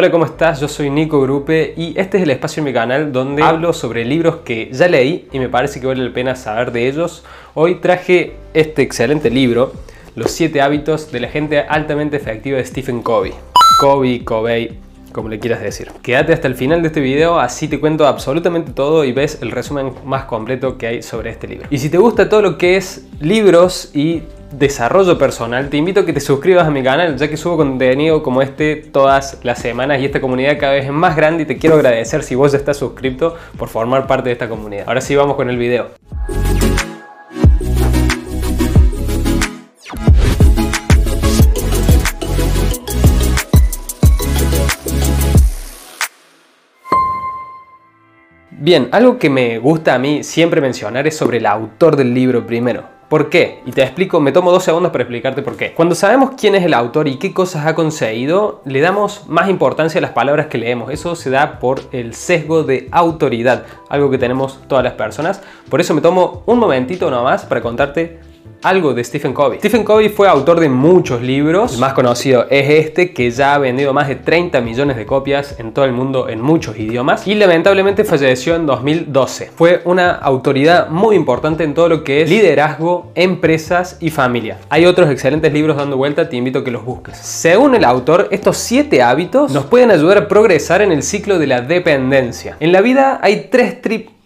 Hola, ¿cómo estás? Yo soy Nico Grupe y este es el espacio en mi canal donde hablo sobre libros que ya leí y me parece que vale la pena saber de ellos. Hoy traje este excelente libro, Los 7 hábitos de la gente altamente efectiva de Stephen Covey. Covey, Covey, como le quieras decir. Quédate hasta el final de este video, así te cuento absolutamente todo y ves el resumen más completo que hay sobre este libro. Y si te gusta todo lo que es libros y desarrollo personal, te invito a que te suscribas a mi canal, ya que subo contenido como este todas las semanas y esta comunidad cada vez es más grande y te quiero agradecer si vos ya estás suscrito por formar parte de esta comunidad. Ahora sí vamos con el video. Bien, algo que me gusta a mí siempre mencionar es sobre el autor del libro primero. ¿Por qué? Y te explico, me tomo dos segundos para explicarte por qué. Cuando sabemos quién es el autor y qué cosas ha conseguido, le damos más importancia a las palabras que leemos. Eso se da por el sesgo de autoridad, algo que tenemos todas las personas. Por eso me tomo un momentito nomás para contarte algo de Stephen Covey. Stephen Covey fue autor de muchos libros. El más conocido es este, que ya ha vendido más de 30 millones de copias en todo el mundo en muchos idiomas. Y lamentablemente falleció en 2012. Fue una autoridad muy importante en todo lo que es liderazgo, empresas y familia. Hay otros excelentes libros dando vuelta, te invito a que los busques. Según el autor, estos 7 hábitos nos pueden ayudar a progresar en el ciclo de la dependencia. En la vida hay tres trips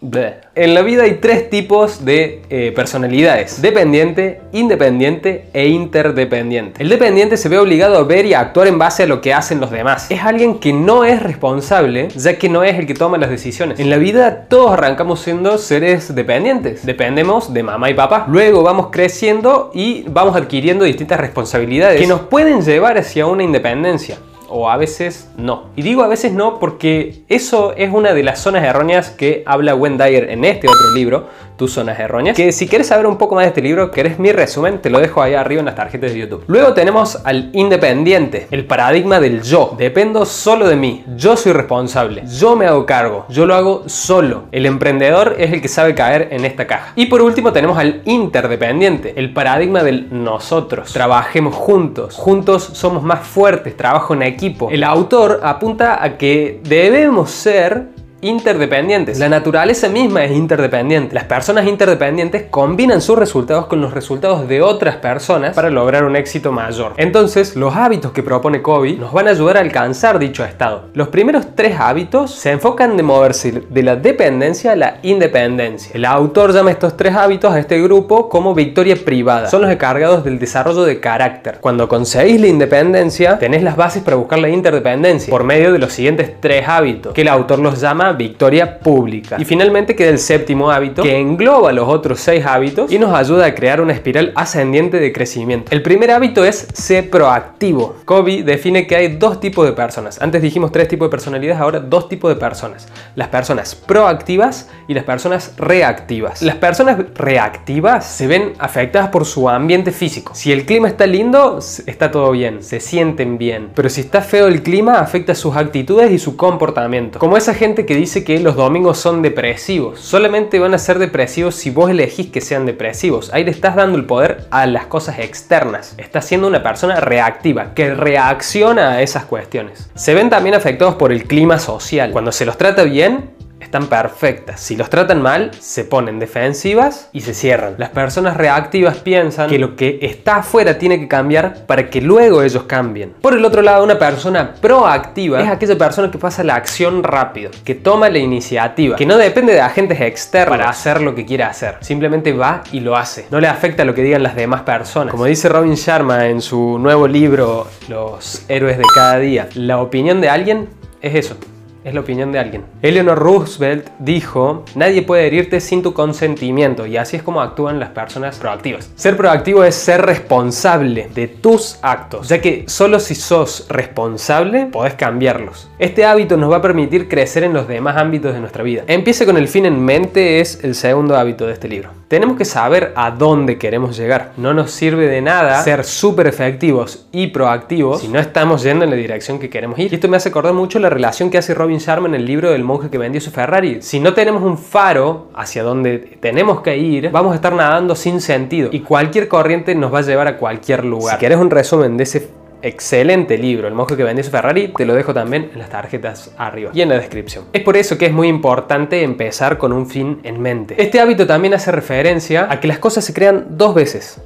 en la vida hay tres tipos de eh, personalidades, dependiente, independiente e interdependiente. El dependiente se ve obligado a ver y a actuar en base a lo que hacen los demás. Es alguien que no es responsable, ya que no es el que toma las decisiones. En la vida todos arrancamos siendo seres dependientes. Dependemos de mamá y papá. Luego vamos creciendo y vamos adquiriendo distintas responsabilidades que nos pueden llevar hacia una independencia o a veces no. Y digo a veces no porque eso es una de las zonas erróneas que habla Wendy Dyer en este otro libro, Tus zonas erróneas, que si quieres saber un poco más de este libro, querés mi resumen, te lo dejo ahí arriba en las tarjetas de YouTube. Luego tenemos al independiente, el paradigma del yo. Dependo solo de mí, yo soy responsable, yo me hago cargo, yo lo hago solo. El emprendedor es el que sabe caer en esta caja. Y por último tenemos al interdependiente, el paradigma del nosotros. Trabajemos juntos, juntos somos más fuertes, trabajo en equipo el autor apunta a que debemos ser interdependientes. La naturaleza misma es interdependiente. Las personas interdependientes combinan sus resultados con los resultados de otras personas para lograr un éxito mayor. Entonces, los hábitos que propone Covey nos van a ayudar a alcanzar dicho estado. Los primeros tres hábitos se enfocan de moverse de la dependencia a la independencia. El autor llama estos tres hábitos a este grupo como victoria privada. Son los encargados del desarrollo de carácter. Cuando conseguís la independencia, tenés las bases para buscar la interdependencia por medio de los siguientes tres hábitos, que el autor los llama victoria pública. Y finalmente queda el séptimo hábito que engloba los otros seis hábitos y nos ayuda a crear una espiral ascendiente de crecimiento. El primer hábito es ser proactivo. Kobe define que hay dos tipos de personas. Antes dijimos tres tipos de personalidades, ahora dos tipos de personas. Las personas proactivas y las personas reactivas. Las personas reactivas se ven afectadas por su ambiente físico. Si el clima está lindo, está todo bien, se sienten bien. Pero si está feo el clima, afecta sus actitudes y su comportamiento. Como esa gente que dice que los domingos son depresivos. Solamente van a ser depresivos si vos elegís que sean depresivos. Ahí le estás dando el poder a las cosas externas. Estás siendo una persona reactiva, que reacciona a esas cuestiones. Se ven también afectados por el clima social. Cuando se los trata bien, están perfectas. Si los tratan mal, se ponen defensivas y se cierran. Las personas reactivas piensan que lo que está afuera tiene que cambiar para que luego ellos cambien. Por el otro lado, una persona proactiva es aquella persona que pasa la acción rápido, que toma la iniciativa, que no depende de agentes externos para hacer lo que quiera hacer. Simplemente va y lo hace. No le afecta lo que digan las demás personas. Como dice Robin Sharma en su nuevo libro Los héroes de cada día, la opinión de alguien es eso, es la opinión de alguien. Eleanor Roosevelt dijo, nadie puede herirte sin tu consentimiento y así es como actúan las personas proactivas. Ser proactivo es ser responsable de tus actos, ya que solo si sos responsable podés cambiarlos. Este hábito nos va a permitir crecer en los demás ámbitos de nuestra vida. Empiece con el fin en mente es el segundo hábito de este libro. Tenemos que saber a dónde queremos llegar. No nos sirve de nada ser súper efectivos y proactivos si no estamos yendo en la dirección que queremos ir. Y esto me hace acordar mucho la relación que hace Robin Robin en el libro del monje que vendió su Ferrari. Si no tenemos un faro hacia donde tenemos que ir, vamos a estar nadando sin sentido y cualquier corriente nos va a llevar a cualquier lugar. Si querés un resumen de ese excelente libro, El monje que vendió su Ferrari, te lo dejo también en las tarjetas arriba y en la descripción. Es por eso que es muy importante empezar con un fin en mente. Este hábito también hace referencia a que las cosas se crean dos veces.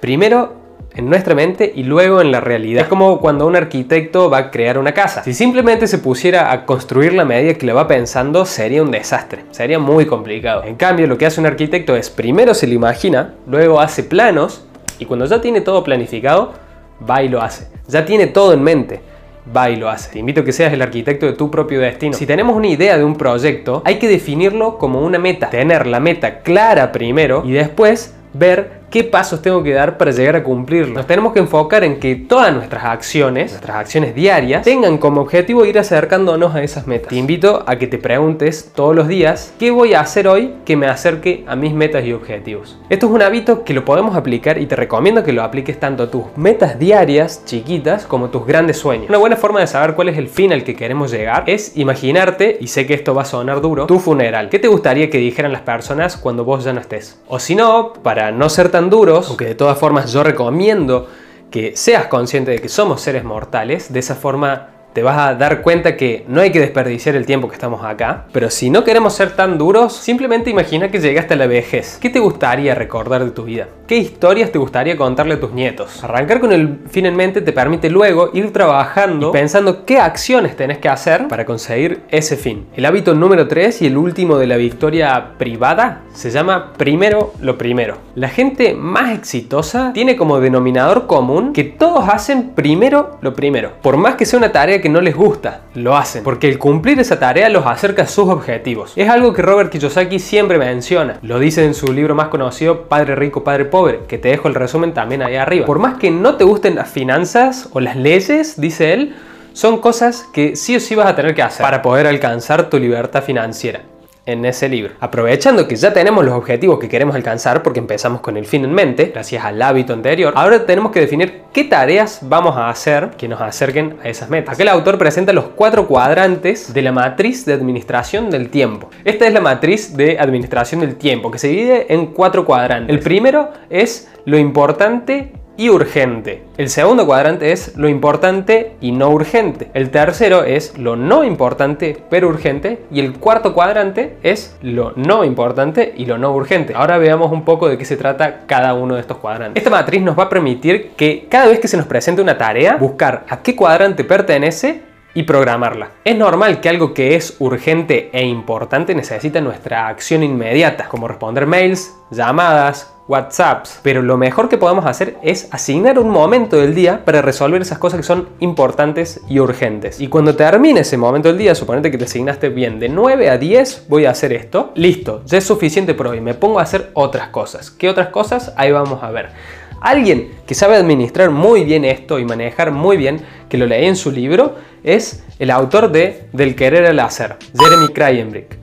Primero en nuestra mente y luego en la realidad. Es como cuando un arquitecto va a crear una casa. Si simplemente se pusiera a construir la medida que le va pensando, sería un desastre, sería muy complicado. En cambio, lo que hace un arquitecto es primero se lo imagina, luego hace planos y cuando ya tiene todo planificado, va y lo hace. Ya tiene todo en mente va y lo hace. Te invito a que seas el arquitecto de tu propio destino. Si tenemos una idea de un proyecto, hay que definirlo como una meta. Tener la meta clara primero y después ver qué pasos tengo que dar para llegar a cumplirlo. Nos tenemos que enfocar en que todas nuestras acciones, nuestras acciones diarias, tengan como objetivo ir acercándonos a esas metas. Te invito a que te preguntes todos los días, ¿qué voy a hacer hoy que me acerque a mis metas y objetivos? Esto es un hábito que lo podemos aplicar y te recomiendo que lo apliques tanto a tus metas diarias chiquitas como a tus grandes sueños. Una buena forma de saber cuál es el fin al que queremos llegar es imaginarte, y sé que esto va a sonar duro, tu funeral. ¿Qué te gustaría que dijeran las personas cuando vos ya no estés? O si no, para no ser tan duros, aunque de todas formas yo recomiendo que seas consciente de que somos seres mortales, de esa forma te vas a dar cuenta que no hay que desperdiciar el tiempo que estamos acá. Pero si no queremos ser tan duros, simplemente imagina que llegaste a la vejez. ¿Qué te gustaría recordar de tu vida? ¿Qué historias te gustaría contarle a tus nietos? Arrancar con el fin en mente te permite luego ir trabajando pensando qué acciones tenés que hacer para conseguir ese fin. El hábito número 3 y el último de la victoria privada se llama primero lo primero. La gente más exitosa tiene como denominador común que todos hacen primero lo primero. Por más que sea una tarea que no les gusta, lo hacen, porque el cumplir esa tarea los acerca a sus objetivos. Es algo que Robert Kiyosaki siempre menciona, lo dice en su libro más conocido, Padre Rico, Padre Pobre, que te dejo el resumen también ahí arriba. Por más que no te gusten las finanzas o las leyes, dice él, son cosas que sí o sí vas a tener que hacer para poder alcanzar tu libertad financiera en ese libro. Aprovechando que ya tenemos los objetivos que queremos alcanzar, porque empezamos con el fin en mente, gracias al hábito anterior, ahora tenemos que definir qué tareas vamos a hacer que nos acerquen a esas metas. Aquel autor presenta los cuatro cuadrantes de la matriz de administración del tiempo. Esta es la matriz de administración del tiempo, que se divide en cuatro cuadrantes. El primero es lo importante y urgente. El segundo cuadrante es lo importante y no urgente. El tercero es lo no importante pero urgente. Y el cuarto cuadrante es lo no importante y lo no urgente. Ahora veamos un poco de qué se trata cada uno de estos cuadrantes. Esta matriz nos va a permitir que cada vez que se nos presente una tarea, buscar a qué cuadrante pertenece y programarla. Es normal que algo que es urgente e importante necesite nuestra acción inmediata, como responder mails, llamadas, WhatsApps. Pero lo mejor que podemos hacer es asignar un momento del día para resolver esas cosas que son importantes y urgentes. Y cuando termine ese momento del día, suponete que te asignaste bien de 9 a 10, voy a hacer esto. Listo, ya es suficiente por hoy. Me pongo a hacer otras cosas. ¿Qué otras cosas? Ahí vamos a ver. Alguien que sabe administrar muy bien esto y manejar muy bien, que lo leí en su libro, es el autor de Del querer al hacer, Jeremy Krayenbrick,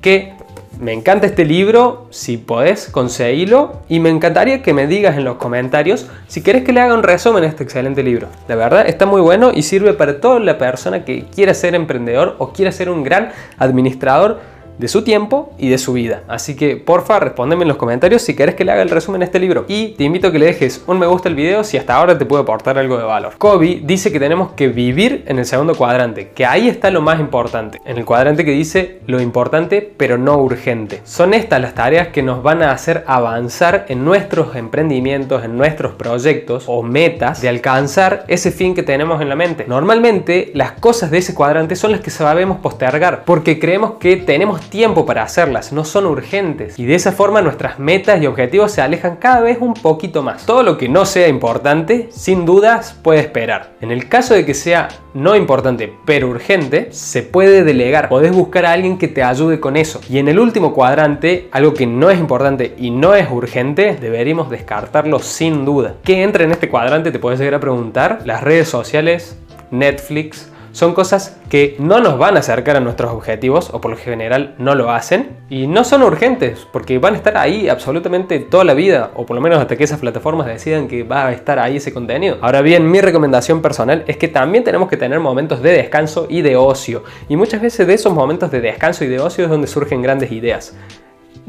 que me encanta este libro, si podés conseguirlo y me encantaría que me digas en los comentarios si querés que le haga un resumen a este excelente libro. La verdad está muy bueno y sirve para toda la persona que quiera ser emprendedor o quiera ser un gran administrador de su tiempo y de su vida. Así que porfa, respóndeme en los comentarios si querés que le haga el resumen de este libro. Y te invito a que le dejes un me gusta al video si hasta ahora te puede aportar algo de valor. Kobe dice que tenemos que vivir en el segundo cuadrante, que ahí está lo más importante. En el cuadrante que dice lo importante pero no urgente. Son estas las tareas que nos van a hacer avanzar en nuestros emprendimientos, en nuestros proyectos o metas de alcanzar ese fin que tenemos en la mente. Normalmente las cosas de ese cuadrante son las que sabemos postergar porque creemos que tiempo para hacerlas, no son urgentes. Y de esa forma nuestras metas y objetivos se alejan cada vez un poquito más. Todo lo que no sea importante, sin dudas, puede esperar. En el caso de que sea no importante, pero urgente, se puede delegar. Podés buscar a alguien que te ayude con eso. Y en el último cuadrante, algo que no es importante y no es urgente, deberíamos descartarlo sin duda. ¿Qué entra en este cuadrante? Te puedes llegar a preguntar. Las redes sociales, Netflix, son cosas que no nos van a acercar a nuestros objetivos o por lo general no lo hacen y no son urgentes porque van a estar ahí absolutamente toda la vida o por lo menos hasta que esas plataformas decidan que va a estar ahí ese contenido. Ahora bien, mi recomendación personal es que también tenemos que tener momentos de descanso y de ocio y muchas veces de esos momentos de descanso y de ocio es donde surgen grandes ideas.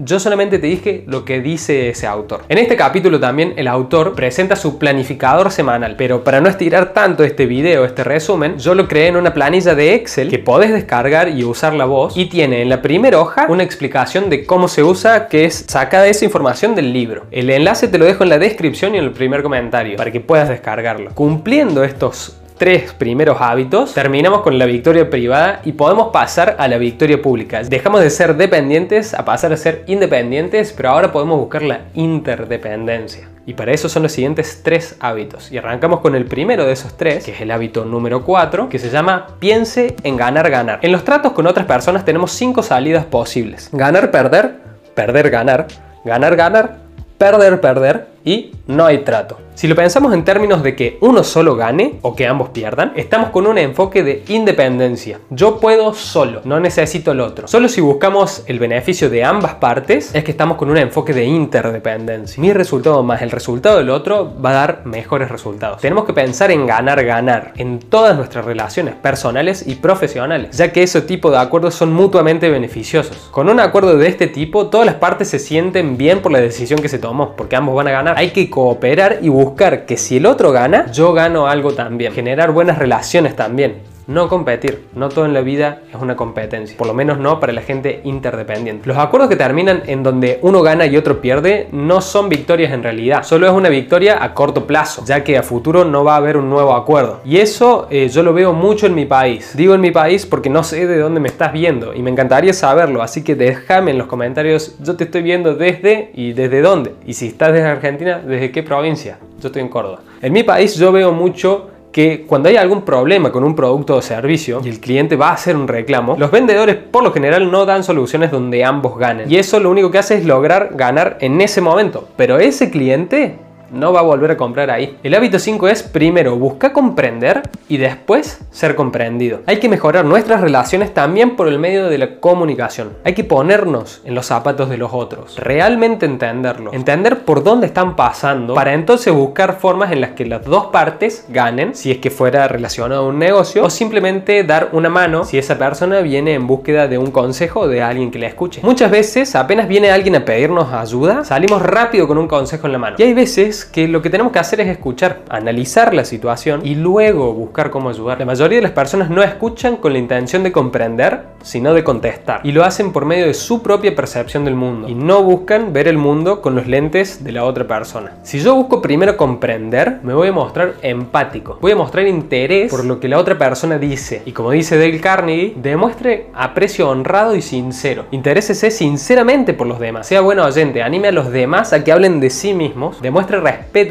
Yo solamente te dije lo que dice ese autor. En este capítulo también el autor presenta su planificador semanal, pero para no estirar tanto este video, este resumen, yo lo creé en una planilla de Excel que podés descargar y usar la voz y tiene en la primera hoja una explicación de cómo se usa, que es sacada esa información del libro. El enlace te lo dejo en la descripción y en el primer comentario para que puedas descargarlo. Cumpliendo estos tres primeros hábitos, terminamos con la victoria privada y podemos pasar a la victoria pública. Dejamos de ser dependientes a pasar a ser independientes, pero ahora podemos buscar la interdependencia. Y para eso son los siguientes tres hábitos. Y arrancamos con el primero de esos tres, que es el hábito número 4, que se llama piense en ganar, ganar. En los tratos con otras personas tenemos cinco salidas posibles. Ganar, perder, perder, ganar, ganar, ganar, perder, perder y no hay trato. Si lo pensamos en términos de que uno solo gane o que ambos pierdan, estamos con un enfoque de independencia. Yo puedo solo, no necesito el otro. Solo si buscamos el beneficio de ambas partes es que estamos con un enfoque de interdependencia. Mi resultado más el resultado del otro va a dar mejores resultados. Tenemos que pensar en ganar, ganar en todas nuestras relaciones personales y profesionales, ya que ese tipo de acuerdos son mutuamente beneficiosos. Con un acuerdo de este tipo, todas las partes se sienten bien por la decisión que se tomó, porque ambos van a ganar. Hay que cooperar y buscar buscar que si el otro gana, yo gano algo también. Generar buenas relaciones también. No competir, no todo en la vida es una competencia, por lo menos no para la gente interdependiente. Los acuerdos que terminan en donde uno gana y otro pierde no son victorias en realidad, solo es una victoria a corto plazo, ya que a futuro no va a haber un nuevo acuerdo. Y eso eh, yo lo veo mucho en mi país. Digo en mi país porque no sé de dónde me estás viendo y me encantaría saberlo, así que déjame en los comentarios, yo te estoy viendo desde y desde dónde. Y si estás desde Argentina, ¿desde qué provincia? Yo estoy en Córdoba. En mi país yo veo mucho que cuando hay algún problema con un producto o servicio y el cliente va a hacer un reclamo, los vendedores por lo general no dan soluciones donde ambos ganen. Y eso lo único que hace es lograr ganar en ese momento. Pero ese cliente no va a volver a comprar ahí. El hábito 5 es primero busca comprender y después ser comprendido. Hay que mejorar nuestras relaciones también por el medio de la comunicación. Hay que ponernos en los zapatos de los otros, realmente entenderlo, entender por dónde están pasando para entonces buscar formas en las que las dos partes ganen, si es que fuera relacionado a un negocio, o simplemente dar una mano si esa persona viene en búsqueda de un consejo de alguien que la escuche. Muchas veces apenas viene alguien a pedirnos ayuda, salimos rápido con un consejo en la mano. Y hay veces que lo que tenemos que hacer es escuchar, analizar la situación y luego buscar cómo ayudar. La mayoría de las personas no escuchan con la intención de comprender, sino de contestar. Y lo hacen por medio de su propia percepción del mundo. Y no buscan ver el mundo con los lentes de la otra persona. Si yo busco primero comprender, me voy a mostrar empático. Voy a mostrar interés por lo que la otra persona dice. Y como dice Dale Carnegie, demuestre aprecio honrado y sincero. Interésese sinceramente por los demás. Sea bueno oyente, anime a los demás a que hablen de sí mismos. Demuestre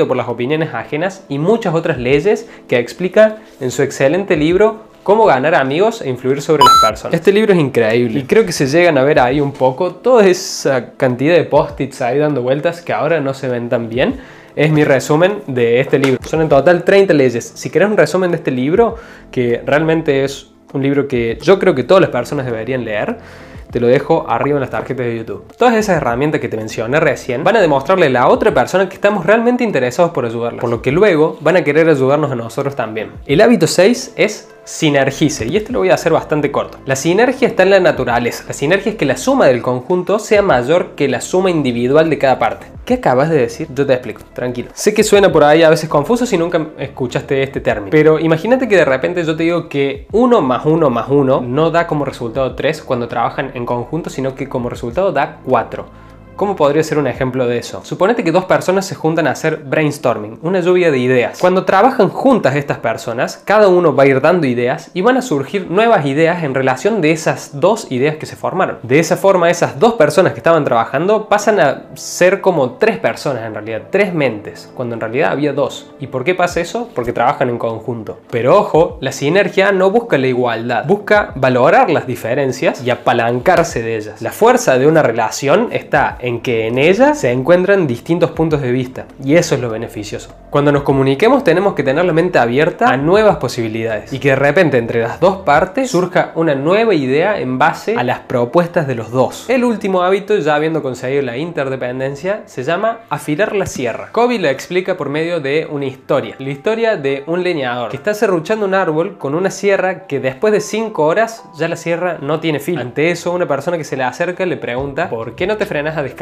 por las opiniones ajenas y muchas otras leyes que explica en su excelente libro Cómo ganar amigos e influir sobre las personas. Este libro es increíble y creo que se llegan a ver ahí un poco toda esa cantidad de post-its ahí dando vueltas que ahora no se ven tan bien. Es mi resumen de este libro. Son en total 30 leyes. Si querés un resumen de este libro, que realmente es un libro que yo creo que todas las personas deberían leer, te lo dejo arriba en las tarjetas de YouTube. Todas esas herramientas que te mencioné recién van a demostrarle a la otra persona que estamos realmente interesados por ayudarla, por lo que luego van a querer ayudarnos a nosotros también. El hábito 6 es sinergice, y esto lo voy a hacer bastante corto. La sinergia está en la naturaleza. La sinergia es que la suma del conjunto sea mayor que la suma individual de cada parte. ¿Qué acabas de decir? Yo te explico, tranquilo. Sé que suena por ahí a veces confuso si nunca escuchaste este término, pero imagínate que de repente yo te digo que 1 más 1 más 1 no da como resultado 3 cuando trabajan en conjunto, sino que como resultado da 4. ¿Cómo podría ser un ejemplo de eso? Suponete que dos personas se juntan a hacer brainstorming, una lluvia de ideas. Cuando trabajan juntas estas personas, cada uno va a ir dando ideas y van a surgir nuevas ideas en relación de esas dos ideas que se formaron. De esa forma, esas dos personas que estaban trabajando pasan a ser como tres personas en realidad, tres mentes, cuando en realidad había dos. ¿Y por qué pasa eso? Porque trabajan en conjunto. Pero ojo, la sinergia no busca la igualdad, busca valorar las diferencias y apalancarse de ellas. La fuerza de una relación está en en que en ella se encuentran distintos puntos de vista y eso es lo beneficioso. Cuando nos comuniquemos tenemos que tener la mente abierta a nuevas posibilidades y que de repente entre las dos partes surja una nueva idea en base a las propuestas de los dos. El último hábito, ya habiendo conseguido la interdependencia, se llama afilar la sierra. Kobe la explica por medio de una historia. La historia de un leñador que está serruchando un árbol con una sierra que después de 5 horas ya la sierra no tiene filo. Ante eso, una persona que se le acerca le pregunta ¿por qué no te frenas a descansar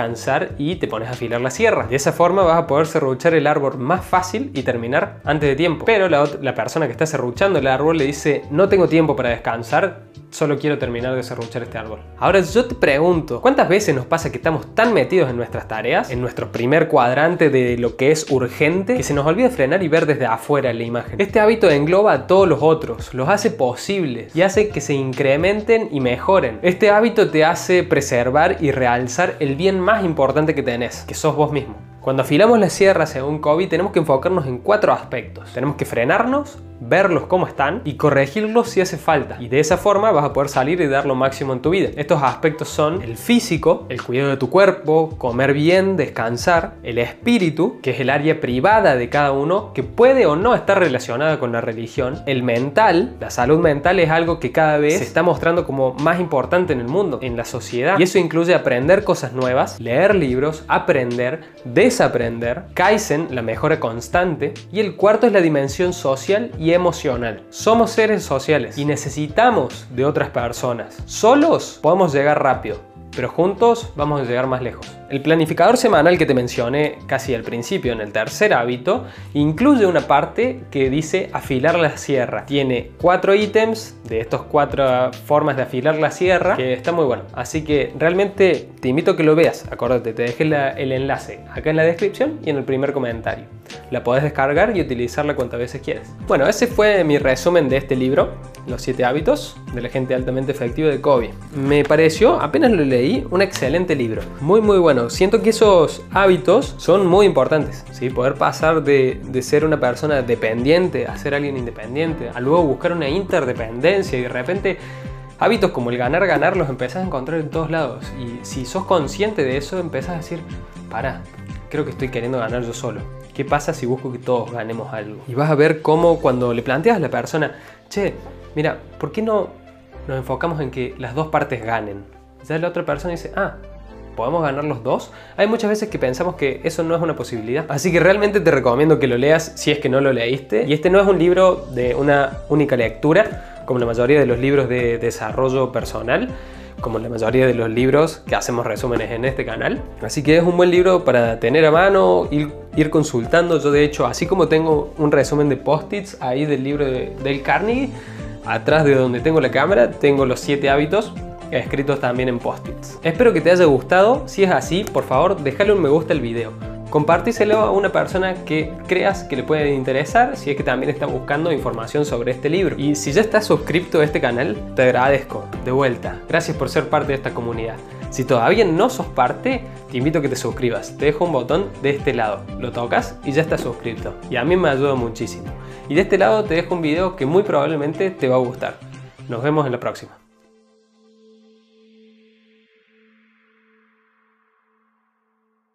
y te pones a afilar la sierra? De esa forma vas a poder serruchar el árbol más fácil y terminar antes de tiempo. Pero la, la persona que está serruchando el árbol le dice no tengo tiempo para descansar, solo quiero terminar de serruchar este árbol. Ahora yo te pregunto, ¿cuántas veces nos pasa que estamos tan metidos en nuestras tareas, en nuestro primer cuadrante de lo que es urgente, que se nos olvida frenar y ver desde afuera la imagen? Este hábito engloba a todos los otros, los hace posibles y hace que se incrementen y mejoren. Este hábito te hace preservar y realzar el bien más importante que tenés, que sos vos mismo. Cuando afilamos la sierra según COVID tenemos que enfocarnos en cuatro aspectos. Tenemos que frenarnos, verlos cómo están y corregirlos si hace falta. Y de esa forma vas a poder salir y dar lo máximo en tu vida. Estos aspectos son el físico, el cuidado de tu cuerpo, comer bien, descansar, el espíritu, que es el área privada de cada uno, que puede o no estar relacionada con la religión, el mental, la salud mental es algo que cada vez se está mostrando como más importante en el mundo, en la sociedad. Y eso incluye aprender cosas nuevas, leer libros, aprender, desaprender, Kaizen, la mejora constante, y el cuarto es la dimensión social emocional. Somos seres sociales y necesitamos de otras personas. Solos podemos llegar rápido, pero juntos vamos a llegar más lejos. El planificador semanal que te mencioné casi al principio en el tercer hábito incluye una parte que dice afilar la sierra. Tiene cuatro ítems de estas cuatro formas de afilar la sierra que está muy bueno. Así que realmente te invito a que lo veas. Acuérdate, te dejé el enlace acá en la descripción y en el primer comentario. La podés descargar y utilizarla cuantas veces quieras. Bueno, ese fue mi resumen de este libro, Los 7 hábitos de la gente altamente efectiva de Kobe. Me pareció, apenas lo leí, un excelente libro. Muy muy bueno. Siento que esos hábitos son muy importantes. ¿sí? Poder pasar de, de ser una persona dependiente a ser alguien independiente, a luego buscar una interdependencia y de repente hábitos como el ganar, ganar los empezás a encontrar en todos lados. Y si sos consciente de eso, empezás a decir, para, creo que estoy queriendo ganar yo solo. ¿Qué pasa si busco que todos ganemos algo? Y vas a ver cómo cuando le planteas a la persona, che, mira, ¿por qué no nos enfocamos en que las dos partes ganen? Ya la otra persona dice, ah, ¿podemos ganar los dos? Hay muchas veces que pensamos que eso no es una posibilidad. Así que realmente te recomiendo que lo leas si es que no lo leíste. Y este no es un libro de una única lectura, como la mayoría de los libros de desarrollo personal como la mayoría de los libros que hacemos resúmenes en este canal. Así que es un buen libro para tener a mano, ir, ir consultando. Yo de hecho, así como tengo un resumen de post-its ahí del libro de Dale Carnegie, atrás de donde tengo la cámara tengo los 7 hábitos escritos también en post-its. Espero que te haya gustado. Si es así, por favor, déjale un me gusta al video. Compartíselo a una persona que creas que le puede interesar si es que también está buscando información sobre este libro. Y si ya estás suscrito a este canal, te agradezco. De vuelta. Gracias por ser parte de esta comunidad. Si todavía no sos parte, te invito a que te suscribas. Te dejo un botón de este lado. Lo tocas y ya estás suscrito. Y a mí me ayuda muchísimo. Y de este lado te dejo un video que muy probablemente te va a gustar. Nos vemos en la próxima.